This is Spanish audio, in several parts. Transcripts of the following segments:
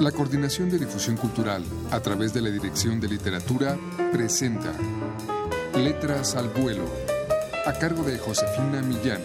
La Coordinación de Difusión Cultural, a través de la Dirección de Literatura, presenta Letras al Vuelo, a cargo de Josefina Millán.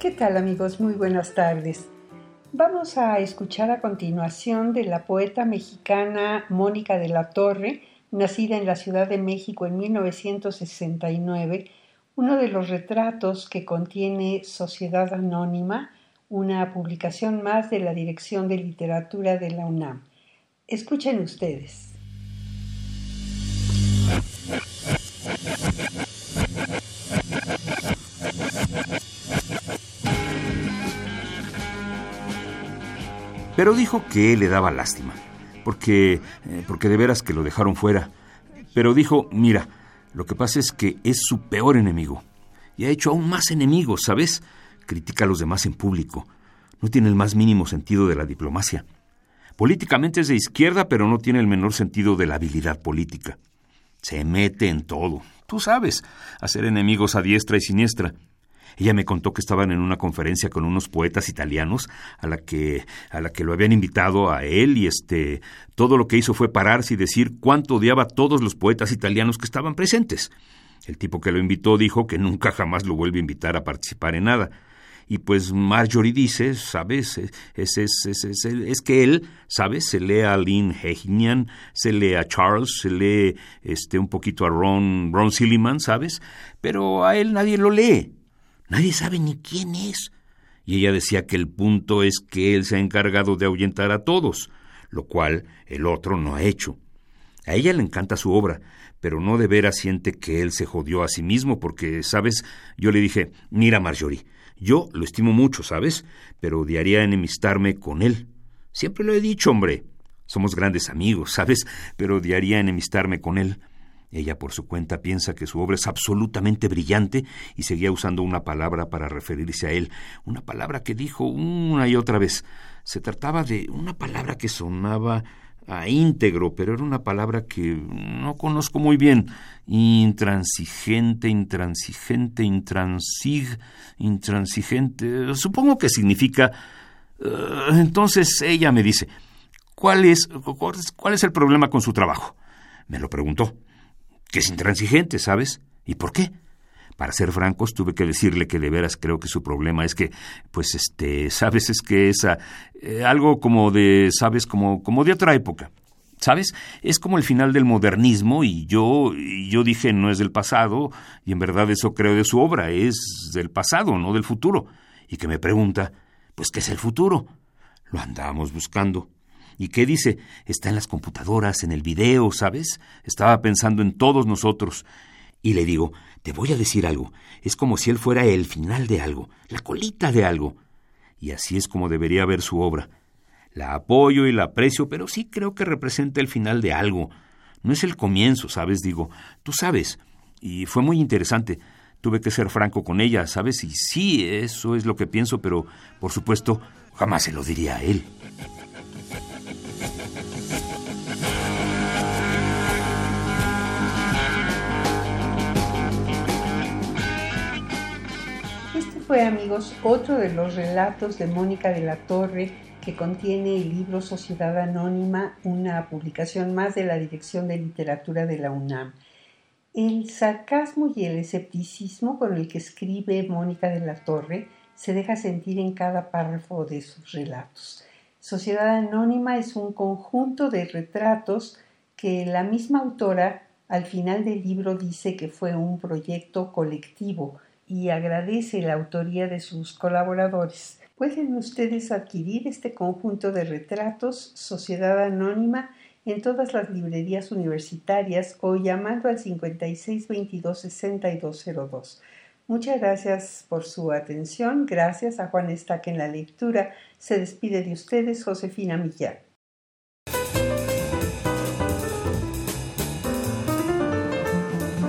¿Qué tal amigos? Muy buenas tardes. Vamos a escuchar a continuación de la poeta mexicana Mónica de la Torre, nacida en la Ciudad de México en 1969, uno de los retratos que contiene Sociedad Anónima, una publicación más de la Dirección de Literatura de la UNAM. Escuchen ustedes. Pero dijo que le daba lástima, porque, eh, porque de veras que lo dejaron fuera. Pero dijo, mira, lo que pasa es que es su peor enemigo. Y ha hecho aún más enemigos, ¿sabes? Critica a los demás en público. No tiene el más mínimo sentido de la diplomacia. Políticamente es de izquierda, pero no tiene el menor sentido de la habilidad política. Se mete en todo. Tú sabes, hacer enemigos a diestra y siniestra. Ella me contó que estaban en una conferencia con unos poetas italianos a la que a la que lo habían invitado a él y este todo lo que hizo fue pararse y decir cuánto odiaba a todos los poetas italianos que estaban presentes. El tipo que lo invitó dijo que nunca jamás lo vuelve a invitar a participar en nada. Y pues Marjorie dice, ¿sabes? Es, es, es, es, que él, ¿sabes? Se lee a Lynn Hegnian, se lee a Charles, se lee este, un poquito a Ron, Ron Silliman, ¿sabes? Pero a él nadie lo lee. Nadie sabe ni quién es. Y ella decía que el punto es que él se ha encargado de ahuyentar a todos, lo cual el otro no ha hecho. A ella le encanta su obra, pero no de veras siente que él se jodió a sí mismo, porque, ¿sabes? Yo le dije, mira, Marjorie, yo lo estimo mucho, ¿sabes? Pero odiaría enemistarme con él. Siempre lo he dicho, hombre. Somos grandes amigos, ¿sabes? Pero odiaría enemistarme con él. Ella por su cuenta piensa que su obra es absolutamente brillante y seguía usando una palabra para referirse a él, una palabra que dijo una y otra vez. Se trataba de una palabra que sonaba a íntegro, pero era una palabra que no conozco muy bien. Intransigente, intransigente, intransig, intransigente. Supongo que significa. Eh, entonces ella me dice, ¿cuál es, ¿cuál es el problema con su trabajo? Me lo preguntó que es intransigente, ¿sabes? ¿Y por qué? Para ser francos, tuve que decirle que de veras creo que su problema es que, pues, este, sabes, es que es eh, algo como de, sabes, como, como de otra época. ¿Sabes? Es como el final del modernismo y yo, y yo dije no es del pasado y en verdad eso creo de su obra, es del pasado, no del futuro. Y que me pregunta, pues, ¿qué es el futuro? Lo andábamos buscando. ¿Y qué dice? Está en las computadoras, en el video, ¿sabes? Estaba pensando en todos nosotros. Y le digo, te voy a decir algo. Es como si él fuera el final de algo, la colita de algo. Y así es como debería ver su obra. La apoyo y la aprecio, pero sí creo que representa el final de algo. No es el comienzo, ¿sabes? Digo, tú sabes. Y fue muy interesante. Tuve que ser franco con ella, ¿sabes? Y sí, eso es lo que pienso, pero por supuesto, jamás se lo diría a él. Fue, amigos, otro de los relatos de Mónica de la Torre que contiene el libro Sociedad Anónima, una publicación más de la Dirección de Literatura de la UNAM. El sarcasmo y el escepticismo con el que escribe Mónica de la Torre se deja sentir en cada párrafo de sus relatos. Sociedad Anónima es un conjunto de retratos que la misma autora al final del libro dice que fue un proyecto colectivo, y agradece la autoría de sus colaboradores. Pueden ustedes adquirir este conjunto de retratos Sociedad Anónima en todas las librerías universitarias o llamando al 5622-6202. Muchas gracias por su atención. Gracias a Juan Estaque en la lectura. Se despide de ustedes Josefina Millán.